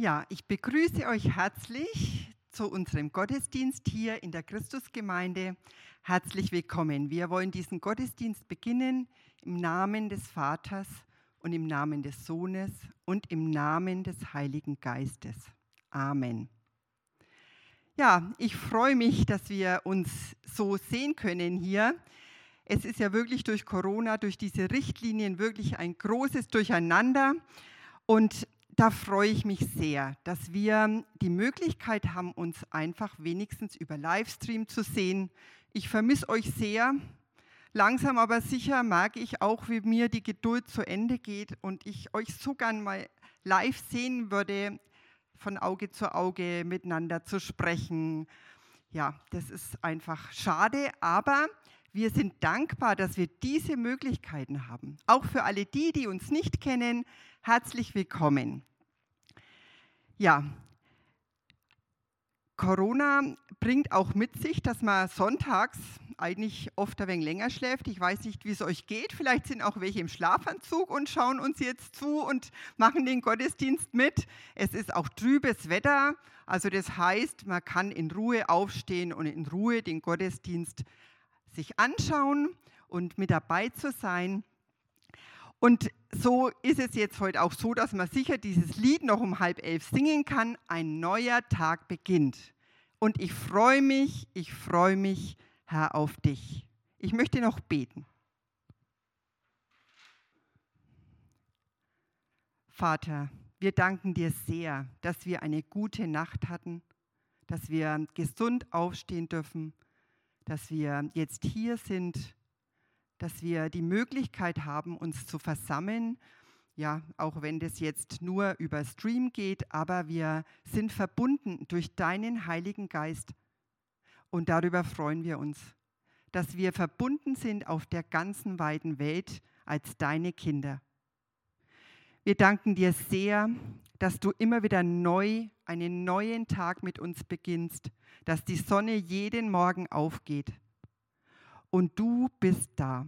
Ja, ich begrüße euch herzlich zu unserem Gottesdienst hier in der Christusgemeinde. Herzlich willkommen. Wir wollen diesen Gottesdienst beginnen im Namen des Vaters und im Namen des Sohnes und im Namen des Heiligen Geistes. Amen. Ja, ich freue mich, dass wir uns so sehen können hier. Es ist ja wirklich durch Corona, durch diese Richtlinien wirklich ein großes Durcheinander. Und da freue ich mich sehr, dass wir die Möglichkeit haben, uns einfach wenigstens über Livestream zu sehen. Ich vermisse euch sehr. Langsam aber sicher merke ich auch, wie mir die Geduld zu Ende geht und ich euch so gern mal live sehen würde, von Auge zu Auge miteinander zu sprechen. Ja, das ist einfach schade, aber wir sind dankbar, dass wir diese Möglichkeiten haben. Auch für alle die, die uns nicht kennen, herzlich willkommen. Ja, Corona bringt auch mit sich, dass man sonntags eigentlich oft ein wenig länger schläft. Ich weiß nicht, wie es euch geht. Vielleicht sind auch welche im Schlafanzug und schauen uns jetzt zu und machen den Gottesdienst mit. Es ist auch trübes Wetter. Also das heißt, man kann in Ruhe aufstehen und in Ruhe den Gottesdienst sich anschauen und mit dabei zu sein. Und so ist es jetzt heute auch so, dass man sicher dieses Lied noch um halb elf singen kann. Ein neuer Tag beginnt. Und ich freue mich, ich freue mich, Herr, auf dich. Ich möchte noch beten. Vater, wir danken dir sehr, dass wir eine gute Nacht hatten, dass wir gesund aufstehen dürfen, dass wir jetzt hier sind dass wir die Möglichkeit haben, uns zu versammeln. Ja, auch wenn das jetzt nur über Stream geht, aber wir sind verbunden durch deinen Heiligen Geist. Und darüber freuen wir uns, dass wir verbunden sind auf der ganzen weiten Welt als deine Kinder. Wir danken dir sehr, dass du immer wieder neu einen neuen Tag mit uns beginnst, dass die Sonne jeden Morgen aufgeht und du bist da.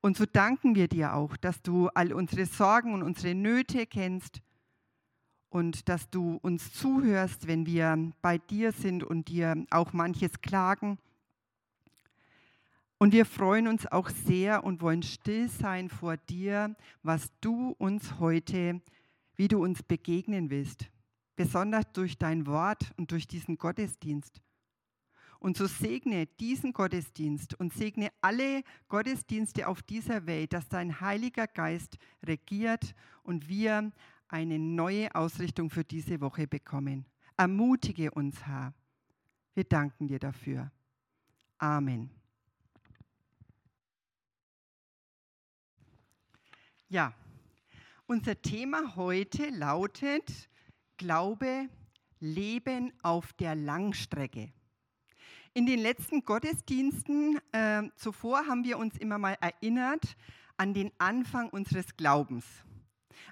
Und so danken wir dir auch, dass du all unsere Sorgen und unsere Nöte kennst und dass du uns zuhörst, wenn wir bei dir sind und dir auch manches klagen. Und wir freuen uns auch sehr und wollen still sein vor dir, was du uns heute, wie du uns begegnen willst, besonders durch dein Wort und durch diesen Gottesdienst. Und so segne diesen Gottesdienst und segne alle Gottesdienste auf dieser Welt, dass dein Heiliger Geist regiert und wir eine neue Ausrichtung für diese Woche bekommen. Ermutige uns, Herr. Wir danken dir dafür. Amen. Ja, unser Thema heute lautet Glaube, Leben auf der Langstrecke. In den letzten Gottesdiensten äh, zuvor haben wir uns immer mal erinnert an den Anfang unseres Glaubens.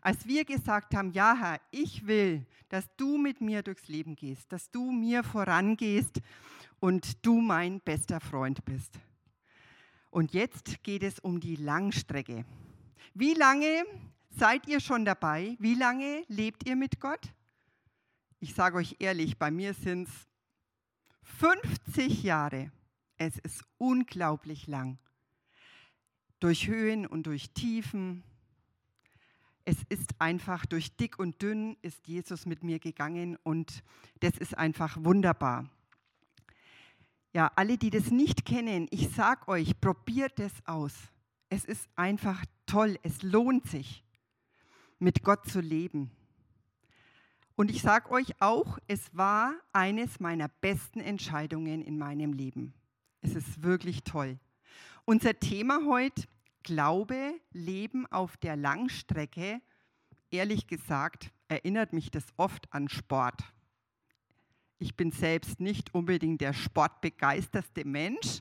Als wir gesagt haben, ja Herr, ich will, dass du mit mir durchs Leben gehst, dass du mir vorangehst und du mein bester Freund bist. Und jetzt geht es um die Langstrecke. Wie lange seid ihr schon dabei? Wie lange lebt ihr mit Gott? Ich sage euch ehrlich, bei mir sind es 50 Jahre. Es ist unglaublich lang. Durch Höhen und durch Tiefen. Es ist einfach durch dick und dünn ist Jesus mit mir gegangen und das ist einfach wunderbar. Ja, alle, die das nicht kennen, ich sag euch, probiert es aus. Es ist einfach toll, es lohnt sich, mit Gott zu leben. Und ich sage euch auch, es war eines meiner besten Entscheidungen in meinem Leben. Es ist wirklich toll. Unser Thema heute, Glaube, Leben auf der Langstrecke. Ehrlich gesagt, erinnert mich das oft an Sport. Ich bin selbst nicht unbedingt der sportbegeisterste Mensch.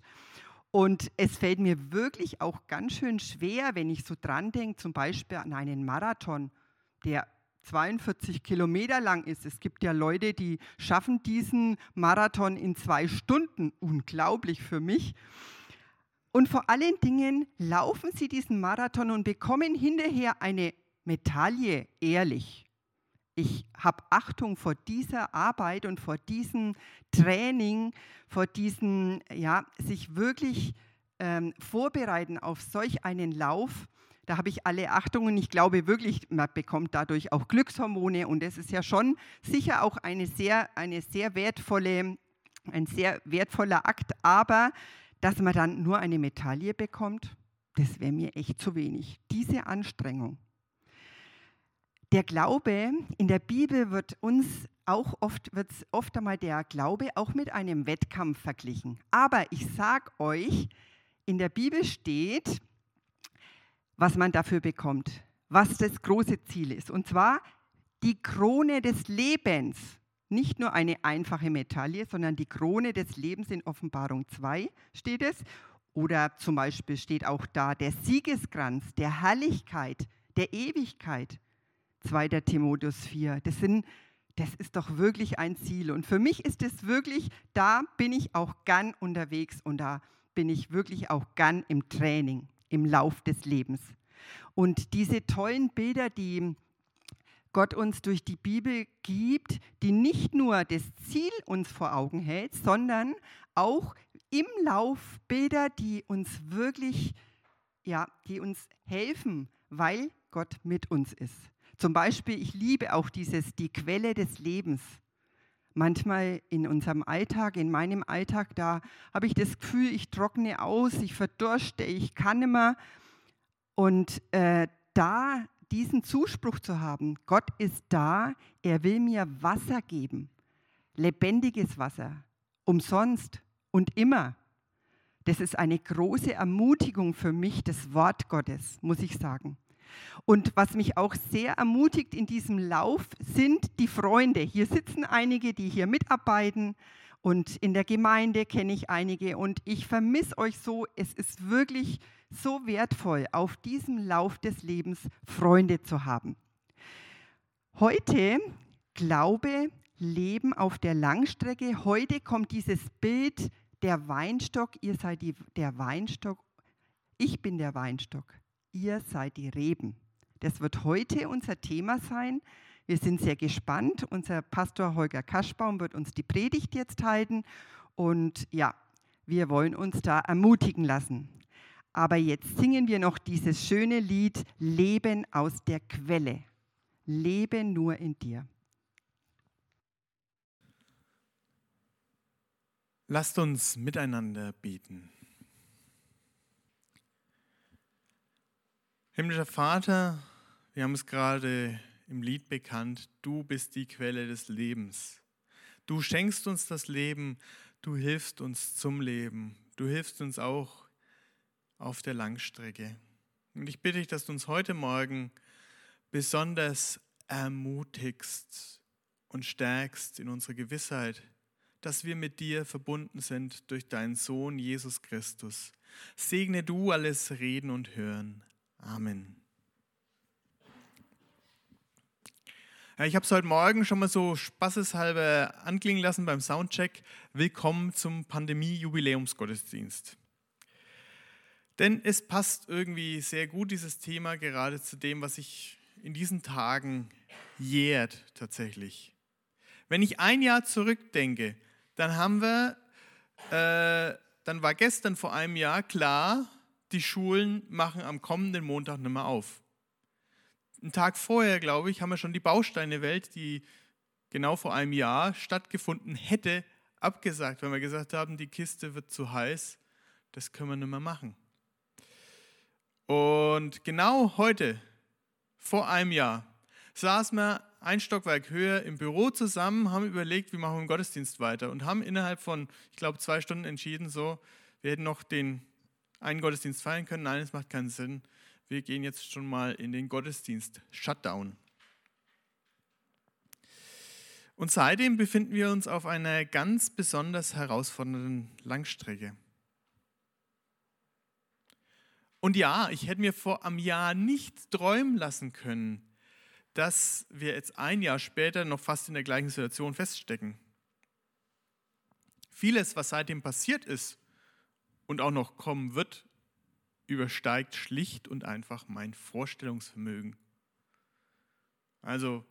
Und es fällt mir wirklich auch ganz schön schwer, wenn ich so dran denke, zum Beispiel an einen Marathon, der 42 Kilometer lang ist. Es gibt ja Leute, die schaffen diesen Marathon in zwei Stunden. Unglaublich für mich. Und vor allen Dingen laufen sie diesen Marathon und bekommen hinterher eine Medaille, ehrlich. Ich habe Achtung vor dieser Arbeit und vor diesem Training, vor diesem, ja, sich wirklich ähm, vorbereiten auf solch einen Lauf. Da habe ich alle Achtung und ich glaube wirklich, man bekommt dadurch auch Glückshormone und es ist ja schon sicher auch eine sehr, eine sehr wertvolle, ein sehr wertvoller Akt, aber dass man dann nur eine Medaille bekommt, das wäre mir echt zu wenig. Diese Anstrengung. Der Glaube in der Bibel wird uns auch oft, wird oft einmal der Glaube auch mit einem Wettkampf verglichen. Aber ich sage euch, in der Bibel steht, was man dafür bekommt, was das große Ziel ist. Und zwar die Krone des Lebens. Nicht nur eine einfache Medaille, sondern die Krone des Lebens in Offenbarung 2 steht es. Oder zum Beispiel steht auch da der Siegeskranz der Herrlichkeit, der Ewigkeit. 2. Timotheus 4. Das, sind, das ist doch wirklich ein Ziel. Und für mich ist es wirklich, da bin ich auch gern unterwegs und da bin ich wirklich auch gern im Training, im Lauf des Lebens. Und diese tollen Bilder, die Gott uns durch die Bibel gibt, die nicht nur das Ziel uns vor Augen hält, sondern auch im Lauf Bilder, die uns wirklich, ja, die uns helfen, weil Gott mit uns ist. Zum Beispiel, ich liebe auch dieses, die Quelle des Lebens. Manchmal in unserem Alltag, in meinem Alltag, da habe ich das Gefühl, ich trockne aus, ich verdurste, ich kann nicht mehr. Und äh, da diesen Zuspruch zu haben, Gott ist da, er will mir Wasser geben, lebendiges Wasser, umsonst und immer. Das ist eine große Ermutigung für mich, das Wort Gottes, muss ich sagen. Und was mich auch sehr ermutigt in diesem Lauf sind die Freunde. Hier sitzen einige, die hier mitarbeiten und in der Gemeinde kenne ich einige und ich vermisse euch so. Es ist wirklich so wertvoll, auf diesem Lauf des Lebens Freunde zu haben. Heute Glaube, Leben auf der Langstrecke. Heute kommt dieses Bild der Weinstock. Ihr seid die, der Weinstock. Ich bin der Weinstock ihr seid die Reben. Das wird heute unser Thema sein. Wir sind sehr gespannt. Unser Pastor Holger Kaschbaum wird uns die Predigt jetzt halten. Und ja, wir wollen uns da ermutigen lassen. Aber jetzt singen wir noch dieses schöne Lied Leben aus der Quelle. Lebe nur in dir. Lasst uns miteinander beten. Himmlischer Vater, wir haben es gerade im Lied bekannt, du bist die Quelle des Lebens. Du schenkst uns das Leben, du hilfst uns zum Leben, du hilfst uns auch auf der Langstrecke. Und ich bitte dich, dass du uns heute Morgen besonders ermutigst und stärkst in unserer Gewissheit, dass wir mit dir verbunden sind durch deinen Sohn Jesus Christus. Segne du alles Reden und Hören. Amen. Ja, ich habe es heute Morgen schon mal so spaßeshalber anklingen lassen beim Soundcheck. Willkommen zum Pandemie-Jubiläumsgottesdienst. Denn es passt irgendwie sehr gut, dieses Thema, gerade zu dem, was sich in diesen Tagen jährt tatsächlich. Wenn ich ein Jahr zurückdenke, dann haben wir, äh, dann war gestern vor einem Jahr klar, die Schulen machen am kommenden Montag nicht mehr auf. Einen Tag vorher, glaube ich, haben wir schon die Bausteinewelt, die genau vor einem Jahr stattgefunden hätte, abgesagt, weil wir gesagt haben, die Kiste wird zu heiß, das können wir nicht mehr machen. Und genau heute, vor einem Jahr, saßen wir ein Stockwerk höher im Büro zusammen, haben überlegt, wie machen wir den Gottesdienst weiter und haben innerhalb von, ich glaube, zwei Stunden entschieden, so, wir hätten noch den einen Gottesdienst feiern können. Nein, es macht keinen Sinn. Wir gehen jetzt schon mal in den Gottesdienst Shutdown. Und seitdem befinden wir uns auf einer ganz besonders herausfordernden Langstrecke. Und ja, ich hätte mir vor einem Jahr nicht träumen lassen können, dass wir jetzt ein Jahr später noch fast in der gleichen Situation feststecken. Vieles, was seitdem passiert ist, und auch noch kommen wird, übersteigt schlicht und einfach mein Vorstellungsvermögen. Also,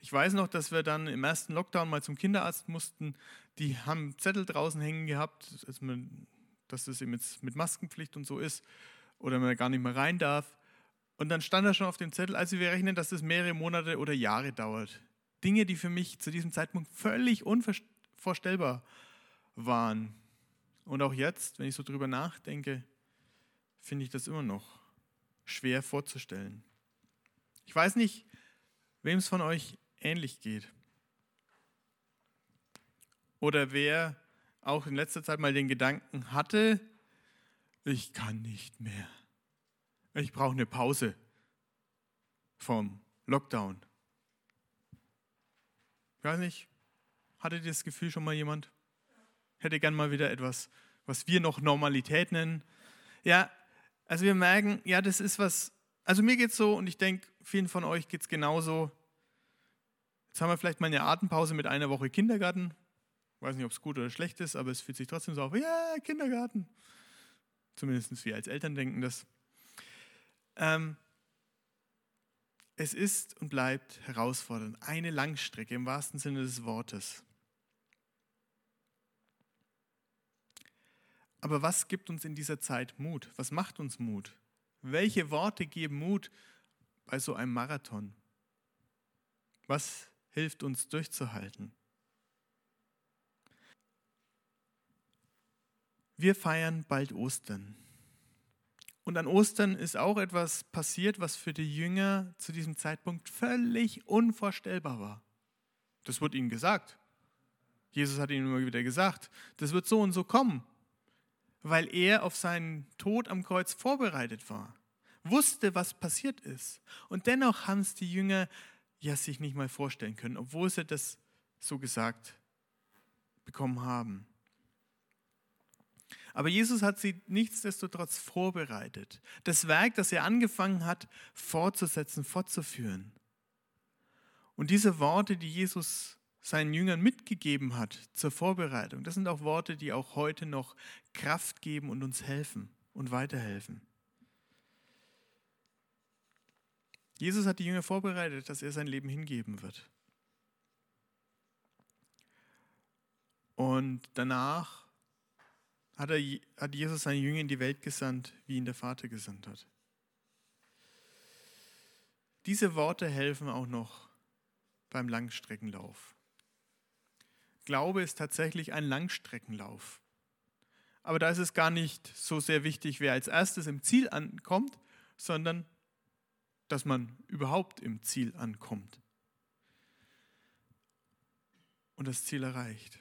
Ich weiß noch, dass wir dann im ersten Lockdown mal zum Kinderarzt mussten. Die haben Zettel draußen hängen gehabt, dass, man, dass das eben jetzt mit Maskenpflicht und so ist oder man gar nicht mehr rein darf. Und dann stand da schon auf dem Zettel, also wir rechnen, dass das mehrere Monate oder Jahre dauert. Dinge, die für mich zu diesem Zeitpunkt völlig unvorstellbar waren. Und auch jetzt, wenn ich so drüber nachdenke, finde ich das immer noch schwer vorzustellen. Ich weiß nicht, wem es von euch ähnlich geht. Oder wer auch in letzter Zeit mal den Gedanken hatte, ich kann nicht mehr. Ich brauche eine Pause vom Lockdown. Ich weiß nicht, hatte das Gefühl schon mal jemand? Hätte gern mal wieder etwas, was wir noch Normalität nennen. Ja, also wir merken, ja, das ist was, also mir geht es so und ich denke, vielen von euch geht es genauso. Jetzt haben wir vielleicht mal eine Atempause mit einer Woche Kindergarten. Ich weiß nicht, ob es gut oder schlecht ist, aber es fühlt sich trotzdem so auf, ja, Kindergarten. Zumindest wir als Eltern denken das. Ähm, es ist und bleibt herausfordernd. Eine Langstrecke im wahrsten Sinne des Wortes. Aber was gibt uns in dieser Zeit Mut? Was macht uns Mut? Welche Worte geben Mut bei so einem Marathon? Was hilft uns durchzuhalten? Wir feiern bald Ostern. Und an Ostern ist auch etwas passiert, was für die Jünger zu diesem Zeitpunkt völlig unvorstellbar war. Das wird ihnen gesagt. Jesus hat ihnen immer wieder gesagt, das wird so und so kommen weil er auf seinen Tod am Kreuz vorbereitet war, wusste, was passiert ist. Und dennoch haben es die Jünger ja sich nicht mal vorstellen können, obwohl sie das so gesagt bekommen haben. Aber Jesus hat sie nichtsdestotrotz vorbereitet, das Werk, das er angefangen hat, fortzusetzen, fortzuführen. Und diese Worte, die Jesus seinen Jüngern mitgegeben hat zur Vorbereitung. Das sind auch Worte, die auch heute noch Kraft geben und uns helfen und weiterhelfen. Jesus hat die Jünger vorbereitet, dass er sein Leben hingeben wird. Und danach hat, er, hat Jesus seine Jünger in die Welt gesandt, wie ihn der Vater gesandt hat. Diese Worte helfen auch noch beim Langstreckenlauf. Glaube ist tatsächlich ein Langstreckenlauf. Aber da ist es gar nicht so sehr wichtig, wer als erstes im Ziel ankommt, sondern dass man überhaupt im Ziel ankommt und das Ziel erreicht.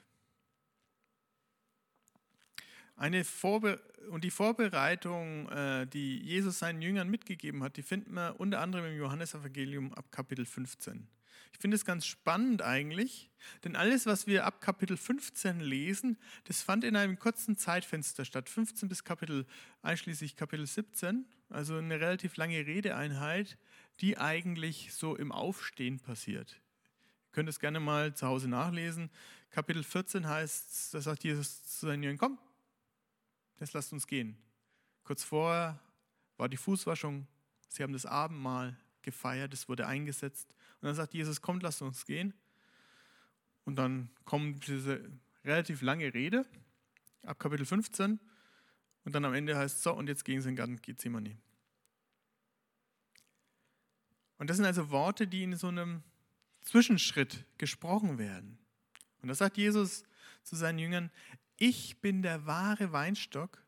Eine Vorbe und die Vorbereitung, äh, die Jesus seinen Jüngern mitgegeben hat, die finden wir unter anderem im Johannesevangelium ab Kapitel 15. Ich finde es ganz spannend eigentlich, denn alles, was wir ab Kapitel 15 lesen, das fand in einem kurzen Zeitfenster statt, 15 bis Kapitel, einschließlich Kapitel 17, also eine relativ lange Redeeinheit, die eigentlich so im Aufstehen passiert. Ihr könnt es gerne mal zu Hause nachlesen. Kapitel 14 heißt, da sagt Jesus zu seinen Jüngern, komm, jetzt lasst uns gehen. Kurz vorher war die Fußwaschung, sie haben das Abendmahl gefeiert, es wurde eingesetzt. Und dann sagt Jesus, kommt, lasst uns gehen. Und dann kommt diese relativ lange Rede ab Kapitel 15. Und dann am Ende heißt es so, und jetzt gehen sie in den Garten Gethsemane. Und das sind also Worte, die in so einem Zwischenschritt gesprochen werden. Und da sagt Jesus zu seinen Jüngern, ich bin der wahre Weinstock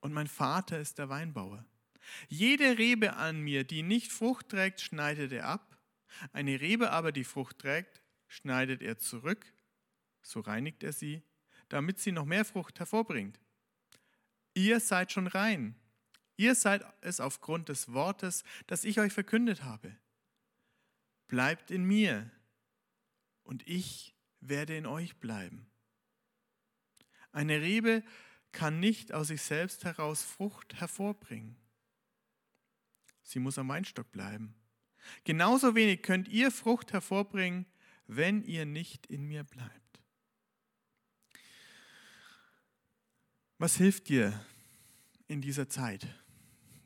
und mein Vater ist der Weinbauer. Jede Rebe an mir, die nicht Frucht trägt, schneidet er ab. Eine Rebe aber, die Frucht trägt, schneidet er zurück. So reinigt er sie, damit sie noch mehr Frucht hervorbringt. Ihr seid schon rein. Ihr seid es aufgrund des Wortes, das ich euch verkündet habe. Bleibt in mir und ich werde in euch bleiben. Eine Rebe kann nicht aus sich selbst heraus Frucht hervorbringen. Sie muss am Weinstock bleiben. Genauso wenig könnt ihr Frucht hervorbringen, wenn ihr nicht in mir bleibt. Was hilft dir in dieser Zeit?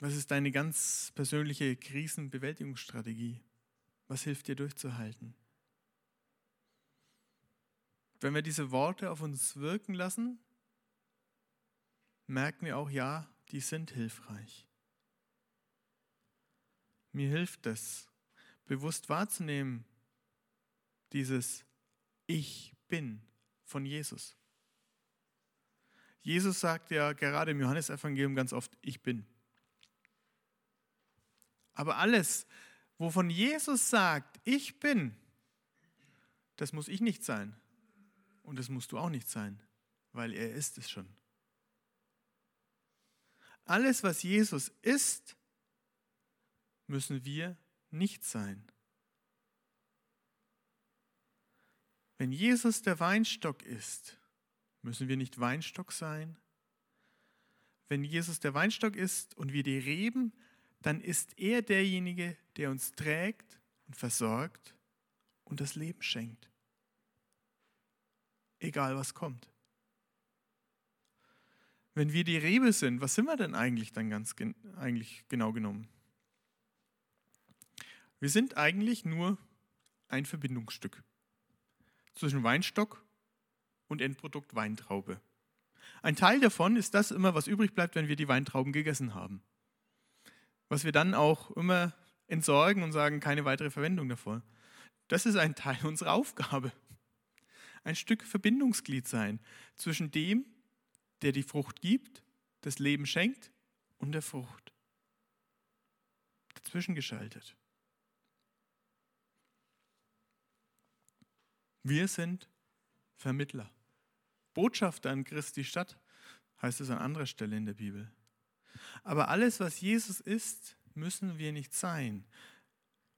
Was ist deine ganz persönliche Krisenbewältigungsstrategie? Was hilft dir durchzuhalten? wenn wir diese Worte auf uns wirken lassen, merken wir auch, ja, die sind hilfreich. Mir hilft es, bewusst wahrzunehmen, dieses Ich bin von Jesus. Jesus sagt ja gerade im Johannesevangelium ganz oft, ich bin. Aber alles, wovon Jesus sagt, ich bin, das muss ich nicht sein. Und das musst du auch nicht sein, weil er ist es schon. Alles, was Jesus ist, müssen wir nicht sein. Wenn Jesus der Weinstock ist, müssen wir nicht Weinstock sein. Wenn Jesus der Weinstock ist und wir die Reben, dann ist er derjenige, der uns trägt und versorgt und das Leben schenkt. Egal was kommt. Wenn wir die Rebe sind, was sind wir denn eigentlich dann ganz eigentlich genau genommen? Wir sind eigentlich nur ein Verbindungsstück zwischen Weinstock und Endprodukt Weintraube. Ein Teil davon ist das immer, was übrig bleibt, wenn wir die Weintrauben gegessen haben. Was wir dann auch immer entsorgen und sagen, keine weitere Verwendung davon. Das ist ein Teil unserer Aufgabe. Ein Stück Verbindungsglied sein zwischen dem, der die Frucht gibt, das Leben schenkt und der Frucht. Dazwischen geschaltet. Wir sind Vermittler. Botschafter an Christi Stadt heißt es an anderer Stelle in der Bibel. Aber alles, was Jesus ist, müssen wir nicht sein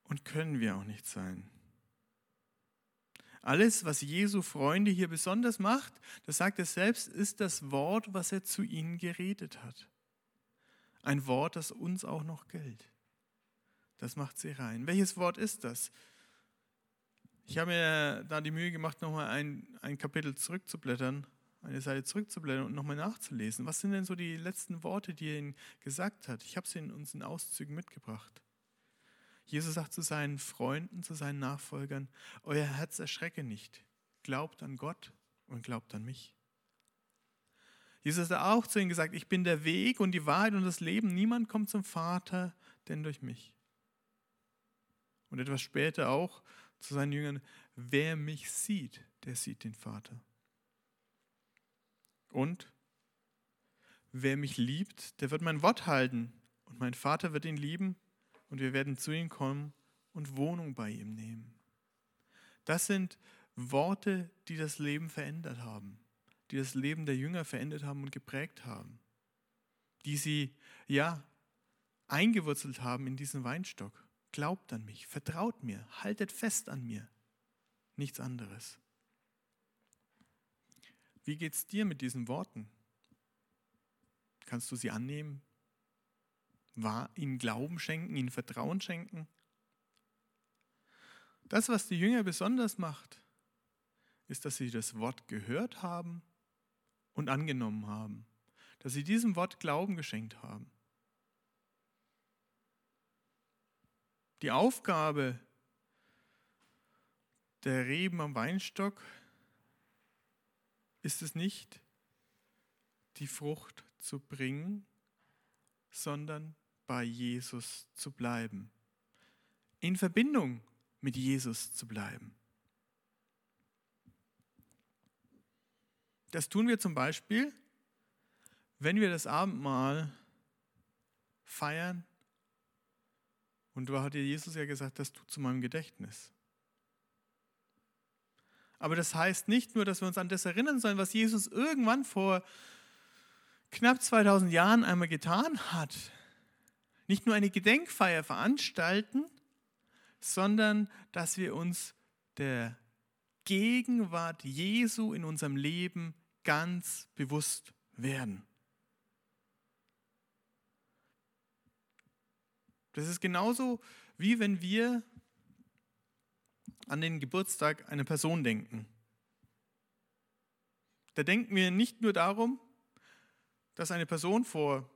und können wir auch nicht sein. Alles, was Jesu Freunde hier besonders macht, das sagt er selbst, ist das Wort, was er zu ihnen geredet hat. Ein Wort, das uns auch noch gilt. Das macht sie rein. Welches Wort ist das? Ich habe mir da die Mühe gemacht, nochmal ein, ein Kapitel zurückzublättern, eine Seite zurückzublättern und nochmal nachzulesen. Was sind denn so die letzten Worte, die er ihnen gesagt hat? Ich habe sie in uns in Auszügen mitgebracht. Jesus sagt zu seinen Freunden, zu seinen Nachfolgern, euer Herz erschrecke nicht. Glaubt an Gott und glaubt an mich. Jesus hat auch zu ihnen gesagt, ich bin der Weg und die Wahrheit und das Leben. Niemand kommt zum Vater, denn durch mich. Und etwas später auch zu seinen Jüngern, wer mich sieht, der sieht den Vater. Und wer mich liebt, der wird mein Wort halten und mein Vater wird ihn lieben und wir werden zu ihm kommen und Wohnung bei ihm nehmen. Das sind Worte, die das Leben verändert haben, die das Leben der Jünger verändert haben und geprägt haben, die sie, ja, eingewurzelt haben in diesen Weinstock. Glaubt an mich, vertraut mir, haltet fest an mir. Nichts anderes. Wie geht es dir mit diesen Worten? Kannst du sie annehmen? War, ihnen Glauben schenken, ihnen Vertrauen schenken? Das, was die Jünger besonders macht, ist, dass sie das Wort gehört haben und angenommen haben. Dass sie diesem Wort Glauben geschenkt haben. Die Aufgabe der Reben am Weinstock ist es nicht, die Frucht zu bringen, sondern bei Jesus zu bleiben. In Verbindung mit Jesus zu bleiben. Das tun wir zum Beispiel, wenn wir das Abendmahl feiern. Und da hat dir Jesus ja gesagt, das tut zu meinem Gedächtnis. Aber das heißt nicht nur, dass wir uns an das erinnern sollen, was Jesus irgendwann vor knapp 2000 Jahren einmal getan hat. Nicht nur eine Gedenkfeier veranstalten, sondern dass wir uns der Gegenwart Jesu in unserem Leben ganz bewusst werden. Das ist genauso wie wenn wir an den Geburtstag einer Person denken. Da denken wir nicht nur darum, dass eine Person vor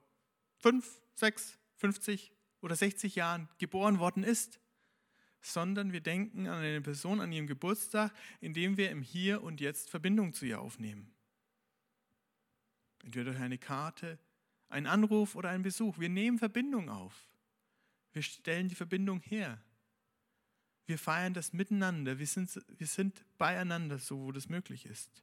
5, 6, 50 oder 60 Jahren geboren worden ist, sondern wir denken an eine Person an ihrem Geburtstag, indem wir im Hier und Jetzt Verbindung zu ihr aufnehmen. Entweder durch eine Karte, einen Anruf oder einen Besuch. Wir nehmen Verbindung auf. Wir stellen die Verbindung her. Wir feiern das miteinander. Wir sind, wir sind beieinander, so wo das möglich ist.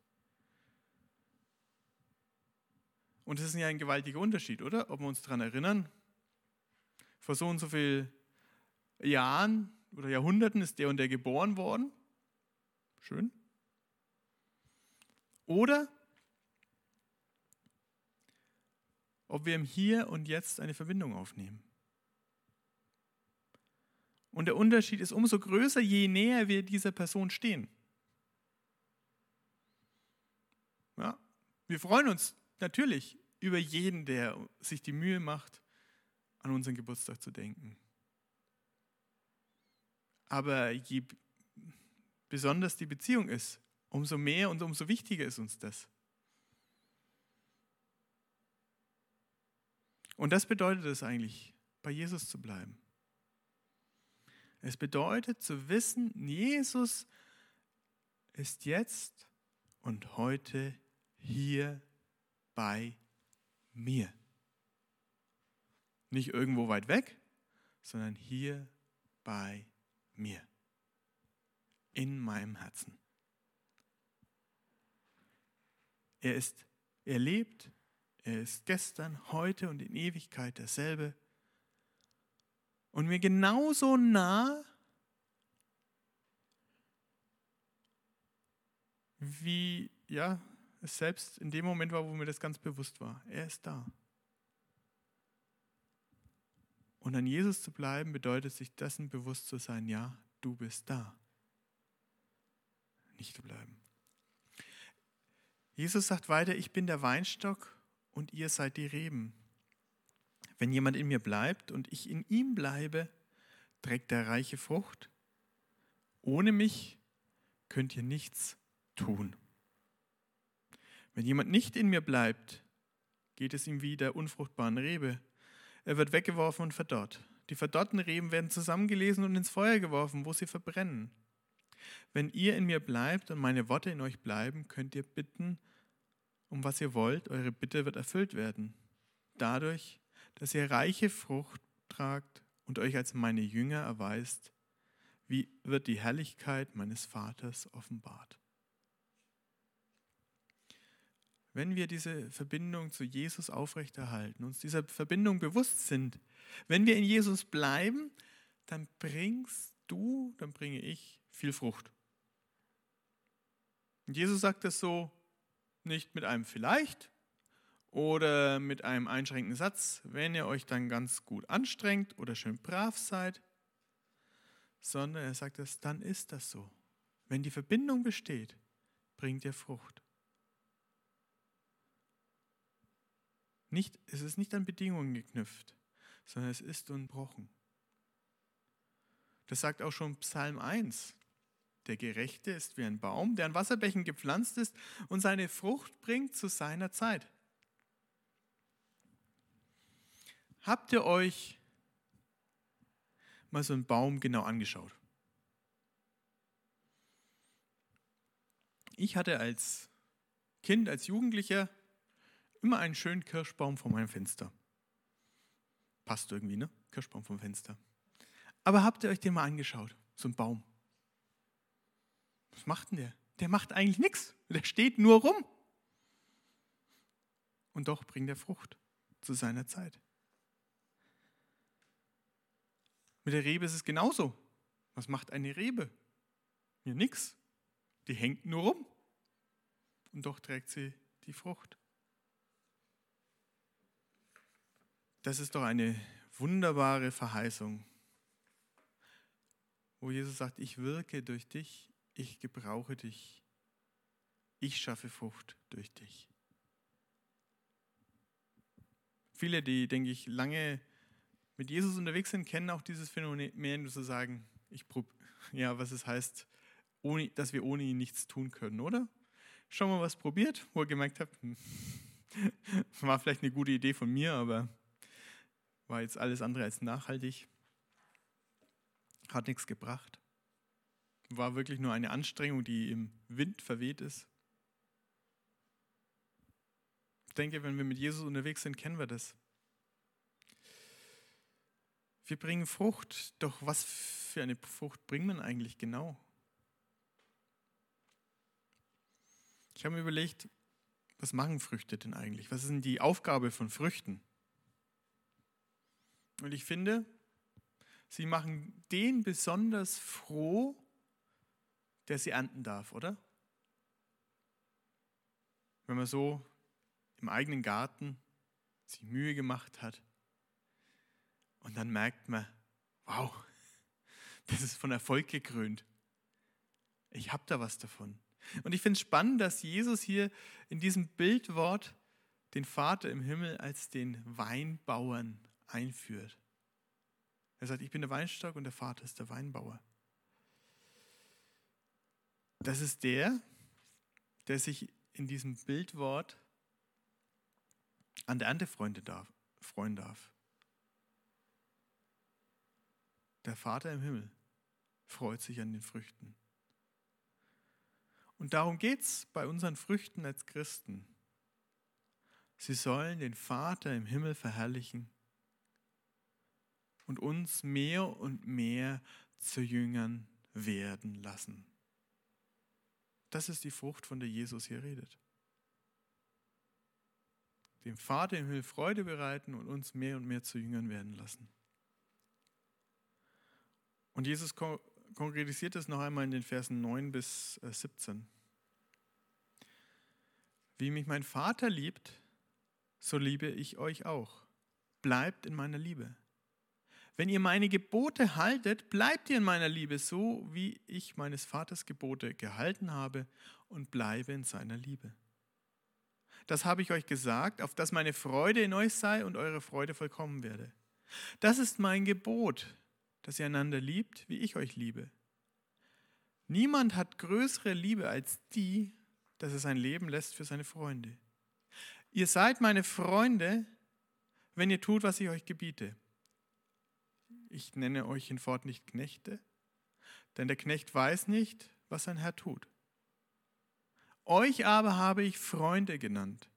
Und das ist ja ein gewaltiger Unterschied, oder? Ob wir uns daran erinnern, vor so und so vielen Jahren oder Jahrhunderten ist der und der geboren worden. Schön. Oder ob wir im Hier und Jetzt eine Verbindung aufnehmen. Und der Unterschied ist umso größer, je näher wir dieser Person stehen. Ja, wir freuen uns natürlich über jeden, der sich die Mühe macht, an unseren Geburtstag zu denken. Aber je besonders die Beziehung ist, umso mehr und umso wichtiger ist uns das. Und das bedeutet es eigentlich, bei Jesus zu bleiben. Es bedeutet zu wissen, Jesus ist jetzt und heute hier bei mir. Nicht irgendwo weit weg, sondern hier bei mir. In meinem Herzen. Er ist, er lebt, er ist gestern, heute und in Ewigkeit derselbe. Und mir genauso nah, wie ja, es selbst in dem Moment war, wo mir das ganz bewusst war. Er ist da. Und an Jesus zu bleiben, bedeutet sich dessen bewusst zu sein, ja, du bist da. Nicht zu bleiben. Jesus sagt weiter, ich bin der Weinstock und ihr seid die Reben. Wenn jemand in mir bleibt und ich in ihm bleibe, trägt er reiche Frucht. Ohne mich könnt ihr nichts tun. Wenn jemand nicht in mir bleibt, geht es ihm wie der unfruchtbaren Rebe. Er wird weggeworfen und verdorrt. Die verdorrten Reben werden zusammengelesen und ins Feuer geworfen, wo sie verbrennen. Wenn ihr in mir bleibt und meine Worte in euch bleiben, könnt ihr bitten, um was ihr wollt, eure Bitte wird erfüllt werden. Dadurch, dass ihr reiche Frucht tragt und euch als meine Jünger erweist, wie wird die Herrlichkeit meines Vaters offenbart. wenn wir diese Verbindung zu Jesus aufrechterhalten, uns dieser Verbindung bewusst sind, wenn wir in Jesus bleiben, dann bringst du, dann bringe ich viel Frucht. Und Jesus sagt das so nicht mit einem vielleicht oder mit einem einschränkenden Satz, wenn ihr euch dann ganz gut anstrengt oder schön brav seid, sondern er sagt es, dann ist das so. Wenn die Verbindung besteht, bringt ihr Frucht. Nicht, es ist nicht an Bedingungen geknüpft, sondern es ist unbrochen. Das sagt auch schon Psalm 1. Der Gerechte ist wie ein Baum, der an Wasserbächen gepflanzt ist und seine Frucht bringt zu seiner Zeit. Habt ihr euch mal so einen Baum genau angeschaut? Ich hatte als Kind, als Jugendlicher immer einen schönen Kirschbaum vor meinem Fenster. Passt irgendwie, ne? Kirschbaum vom Fenster. Aber habt ihr euch den mal angeschaut? So ein Baum. Was macht denn der? Der macht eigentlich nichts. Der steht nur rum. Und doch bringt er Frucht zu seiner Zeit. Mit der Rebe ist es genauso. Was macht eine Rebe? Ja, nichts. Die hängt nur rum. Und doch trägt sie die Frucht. Das ist doch eine wunderbare Verheißung, wo Jesus sagt, ich wirke durch dich, ich gebrauche dich, ich schaffe Frucht durch dich. Viele, die, denke ich, lange mit Jesus unterwegs sind, kennen auch dieses Phänomen, zu sagen, ich ja, was es heißt, ohne, dass wir ohne ihn nichts tun können, oder? Schon mal was probiert, wo ihr gemerkt habt, hm, war vielleicht eine gute Idee von mir, aber war jetzt alles andere als nachhaltig. hat nichts gebracht. War wirklich nur eine Anstrengung, die im Wind verweht ist. Ich denke, wenn wir mit Jesus unterwegs sind, kennen wir das. Wir bringen Frucht, doch was für eine Frucht bringt man eigentlich genau? Ich habe mir überlegt, was machen Früchte denn eigentlich? Was ist denn die Aufgabe von Früchten? Und ich finde, sie machen den besonders froh, der sie ernten darf, oder? Wenn man so im eigenen Garten sich Mühe gemacht hat und dann merkt man, wow, das ist von Erfolg gekrönt. Ich habe da was davon. Und ich finde es spannend, dass Jesus hier in diesem Bildwort den Vater im Himmel als den Weinbauern einführt. Er sagt, ich bin der Weinstock und der Vater ist der Weinbauer. Das ist der, der sich in diesem Bildwort an der Ernte freuen darf. Der Vater im Himmel freut sich an den Früchten. Und darum geht es bei unseren Früchten als Christen. Sie sollen den Vater im Himmel verherrlichen und uns mehr und mehr zu Jüngern werden lassen. Das ist die Frucht, von der Jesus hier redet. Dem Vater im Himmel Freude bereiten und uns mehr und mehr zu Jüngern werden lassen. Und Jesus konkretisiert es noch einmal in den Versen 9 bis 17. Äh, Wie mich mein Vater liebt, so liebe ich euch auch. Bleibt in meiner Liebe. Wenn ihr meine Gebote haltet, bleibt ihr in meiner Liebe, so wie ich meines Vaters Gebote gehalten habe und bleibe in seiner Liebe. Das habe ich euch gesagt, auf dass meine Freude in euch sei und eure Freude vollkommen werde. Das ist mein Gebot, dass ihr einander liebt, wie ich euch liebe. Niemand hat größere Liebe als die, dass er sein Leben lässt für seine Freunde. Ihr seid meine Freunde, wenn ihr tut, was ich euch gebiete ich nenne euch hinfort nicht Knechte, denn der Knecht weiß nicht, was sein Herr tut. Euch aber habe ich Freunde genannt,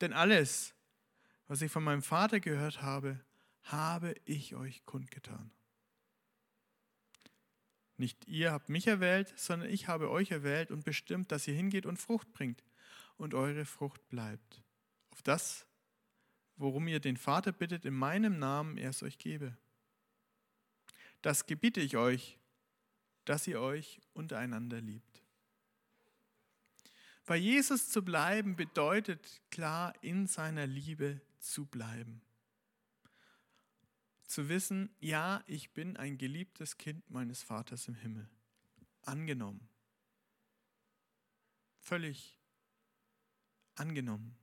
denn alles, was ich von meinem Vater gehört habe, habe ich euch kundgetan. Nicht ihr habt mich erwählt, sondern ich habe euch erwählt und bestimmt, dass ihr hingeht und Frucht bringt und eure Frucht bleibt. Auf das, worum ihr den Vater bittet, in meinem Namen er es euch gebe. Das gebiete ich euch, dass ihr euch untereinander liebt. Bei Jesus zu bleiben bedeutet klar, in seiner Liebe zu bleiben. Zu wissen, ja, ich bin ein geliebtes Kind meines Vaters im Himmel. Angenommen. Völlig angenommen.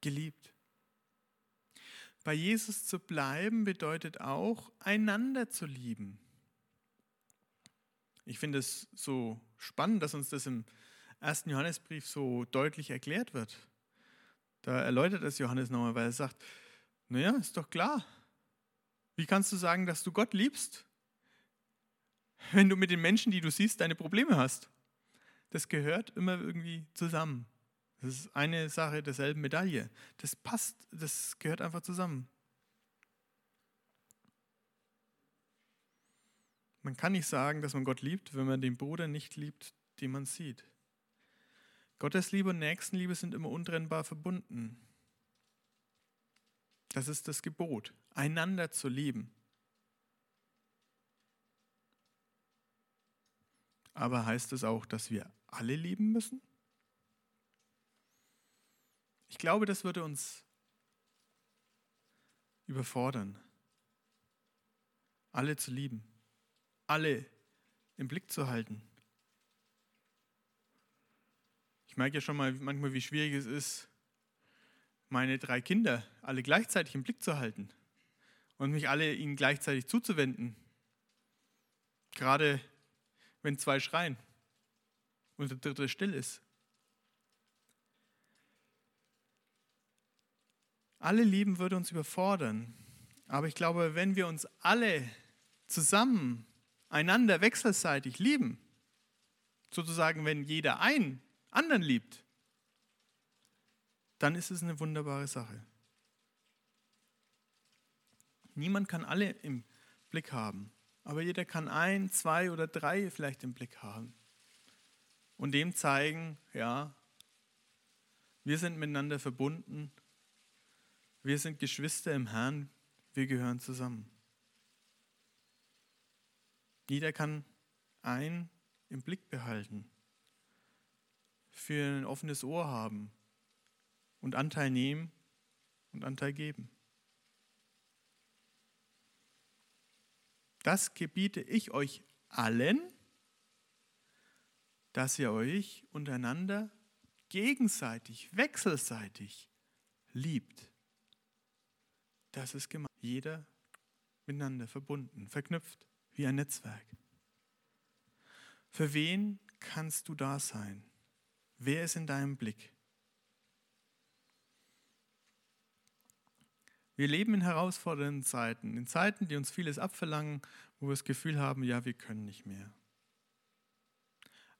Geliebt. Bei Jesus zu bleiben bedeutet auch, einander zu lieben. Ich finde es so spannend, dass uns das im ersten Johannesbrief so deutlich erklärt wird. Da erläutert es Johannes nochmal, weil er sagt, naja, ist doch klar. Wie kannst du sagen, dass du Gott liebst, wenn du mit den Menschen, die du siehst, deine Probleme hast? Das gehört immer irgendwie zusammen. Das ist eine Sache derselben Medaille. Das passt, das gehört einfach zusammen. Man kann nicht sagen, dass man Gott liebt, wenn man den Bruder nicht liebt, den man sieht. Gottes Liebe und Nächstenliebe sind immer untrennbar verbunden. Das ist das Gebot, einander zu lieben. Aber heißt es auch, dass wir alle lieben müssen? Ich glaube, das würde uns überfordern, alle zu lieben, alle im Blick zu halten. Ich merke ja schon mal manchmal, wie schwierig es ist, meine drei Kinder alle gleichzeitig im Blick zu halten und mich alle ihnen gleichzeitig zuzuwenden. Gerade wenn zwei schreien und der dritte still ist. Alle lieben würde uns überfordern. Aber ich glaube, wenn wir uns alle zusammen einander wechselseitig lieben, sozusagen wenn jeder einen anderen liebt, dann ist es eine wunderbare Sache. Niemand kann alle im Blick haben, aber jeder kann ein, zwei oder drei vielleicht im Blick haben und dem zeigen, ja, wir sind miteinander verbunden, wir sind Geschwister im Herrn, wir gehören zusammen. Jeder kann ein im Blick behalten, für ein offenes Ohr haben und Anteil nehmen und Anteil geben. Das gebiete ich euch allen, dass ihr euch untereinander gegenseitig, wechselseitig liebt. Das ist gemeint. Jeder miteinander verbunden, verknüpft wie ein Netzwerk. Für wen kannst du da sein? Wer ist in deinem Blick? Wir leben in herausfordernden Zeiten, in Zeiten, die uns vieles abverlangen, wo wir das Gefühl haben, ja, wir können nicht mehr.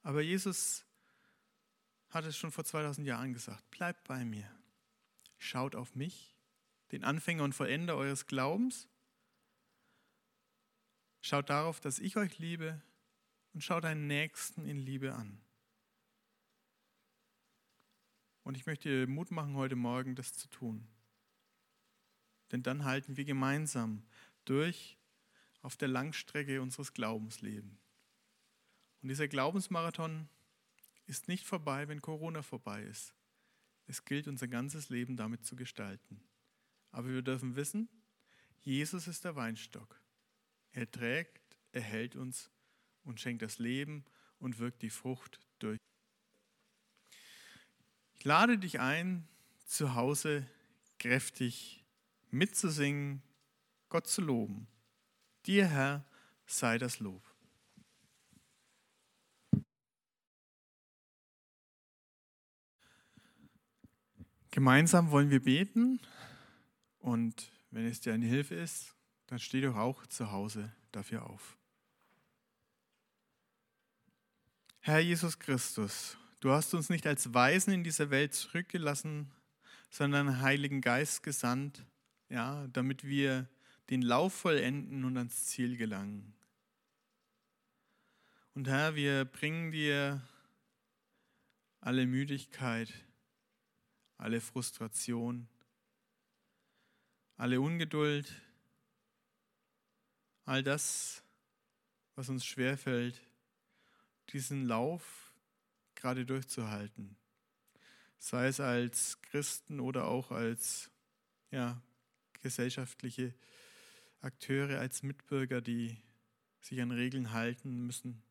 Aber Jesus hat es schon vor 2000 Jahren gesagt, bleibt bei mir, schaut auf mich, den Anfänger und Vollender eures Glaubens, schaut darauf, dass ich euch liebe und schaut deinen Nächsten in Liebe an. Und ich möchte dir Mut machen, heute Morgen das zu tun. Denn dann halten wir gemeinsam durch auf der Langstrecke unseres Glaubenslebens. Und dieser Glaubensmarathon ist nicht vorbei, wenn Corona vorbei ist. Es gilt, unser ganzes Leben damit zu gestalten. Aber wir dürfen wissen, Jesus ist der Weinstock. Er trägt, er hält uns und schenkt das Leben und wirkt die Frucht durch. Ich lade dich ein, zu Hause kräftig mitzusingen, Gott zu loben. Dir, Herr, sei das Lob. Gemeinsam wollen wir beten und wenn es dir eine Hilfe ist, dann steh doch auch zu Hause dafür auf. Herr Jesus Christus, du hast uns nicht als Weisen in dieser Welt zurückgelassen, sondern Heiligen Geist gesandt, ja, damit wir den Lauf vollenden und ans Ziel gelangen. Und Herr, wir bringen dir alle Müdigkeit, alle Frustration, alle Ungeduld, all das, was uns schwerfällt, diesen Lauf gerade durchzuhalten. Sei es als Christen oder auch als ja, gesellschaftliche Akteure, als Mitbürger, die sich an Regeln halten müssen.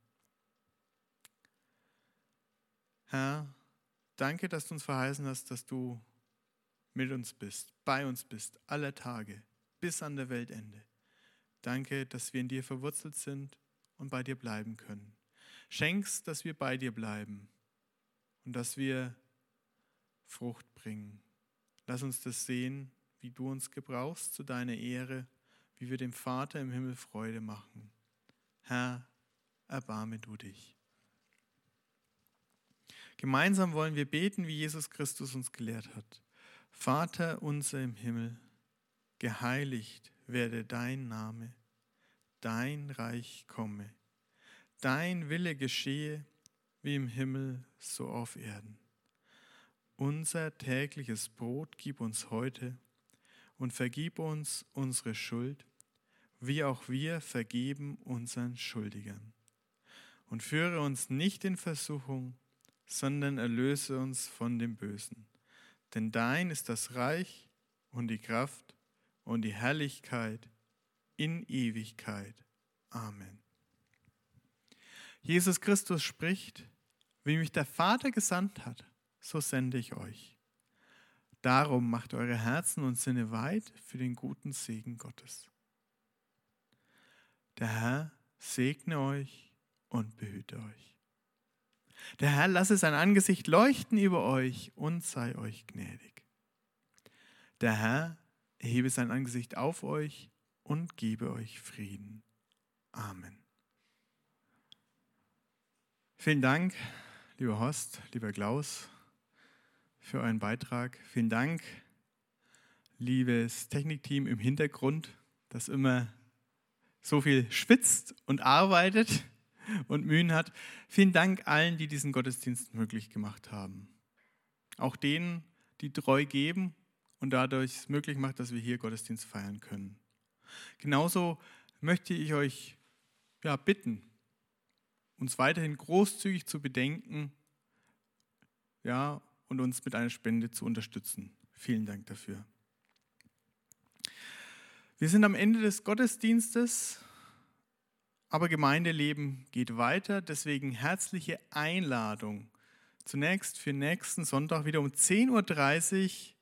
Herr, danke, dass du uns verheißen hast, dass du mit uns bist, bei uns bist, alle Tage, bis an der Weltende. Danke, dass wir in dir verwurzelt sind und bei dir bleiben können. Schenkst, dass wir bei dir bleiben und dass wir Frucht bringen. Lass uns das sehen wie du uns gebrauchst zu deiner Ehre, wie wir dem Vater im Himmel Freude machen. Herr, erbarme du dich. Gemeinsam wollen wir beten, wie Jesus Christus uns gelehrt hat. Vater unser im Himmel, geheiligt werde dein Name, dein Reich komme, dein Wille geschehe, wie im Himmel so auf Erden. Unser tägliches Brot gib uns heute und vergib uns unsere Schuld, wie auch wir vergeben unseren Schuldigern. Und führe uns nicht in Versuchung, sondern erlöse uns von dem Bösen. Denn dein ist das Reich und die Kraft und die Herrlichkeit in Ewigkeit. Amen. Jesus Christus spricht, wie mich der Vater gesandt hat, so sende ich euch. Darum macht eure Herzen und Sinne weit für den guten Segen Gottes. Der Herr segne euch und behüte euch. Der Herr lasse sein Angesicht leuchten über euch und sei euch gnädig. Der Herr erhebe sein Angesicht auf euch und gebe euch Frieden. Amen. Vielen Dank, lieber Horst, lieber Klaus, für euren Beitrag. Vielen Dank, liebes Technikteam im Hintergrund, das immer so viel schwitzt und arbeitet und Mühen hat. Vielen Dank allen, die diesen Gottesdienst möglich gemacht haben. Auch denen, die treu geben und dadurch es möglich macht, dass wir hier Gottesdienst feiern können. Genauso möchte ich euch ja, bitten, uns weiterhin großzügig zu bedenken ja, und uns mit einer Spende zu unterstützen. Vielen Dank dafür. Wir sind am Ende des Gottesdienstes, aber Gemeindeleben geht weiter. Deswegen herzliche Einladung. Zunächst für nächsten Sonntag wieder um 10.30 Uhr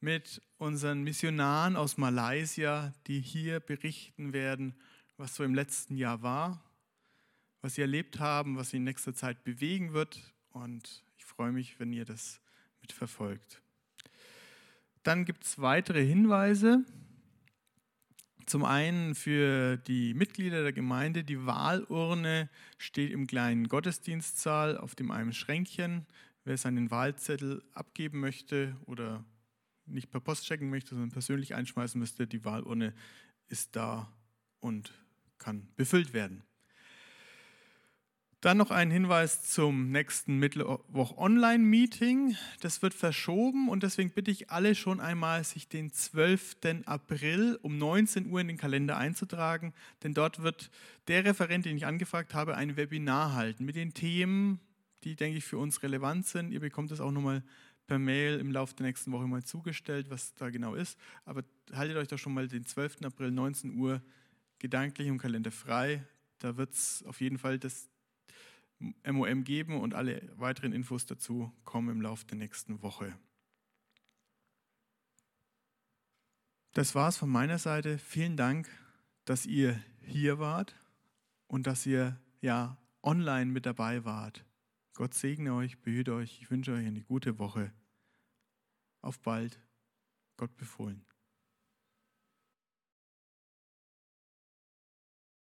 mit unseren Missionaren aus Malaysia, die hier berichten werden, was so im letzten Jahr war, was sie erlebt haben, was sie in nächster Zeit bewegen wird. Und ich freue mich, wenn ihr das mitverfolgt. Dann gibt es weitere Hinweise. Zum einen für die Mitglieder der Gemeinde, die Wahlurne steht im kleinen Gottesdienstsaal auf dem einem Schränkchen. Wer seinen Wahlzettel abgeben möchte oder nicht per Post checken möchte, sondern persönlich einschmeißen müsste, die Wahlurne ist da und kann befüllt werden. Dann noch ein Hinweis zum nächsten Mittwoch-Online-Meeting. Das wird verschoben und deswegen bitte ich alle schon einmal, sich den 12. April um 19 Uhr in den Kalender einzutragen, denn dort wird der Referent, den ich angefragt habe, ein Webinar halten mit den Themen, die, denke ich, für uns relevant sind. Ihr bekommt es auch nochmal per Mail im Laufe der nächsten Woche mal zugestellt, was da genau ist. Aber haltet euch doch schon mal den 12. April 19 Uhr gedanklich im Kalender frei. Da wird es auf jeden Fall das MOM geben und alle weiteren Infos dazu kommen im Laufe der nächsten Woche. Das war es von meiner Seite. Vielen Dank, dass ihr hier wart und dass ihr ja online mit dabei wart. Gott segne euch, behüte euch. Ich wünsche euch eine gute Woche. Auf bald. Gott befohlen.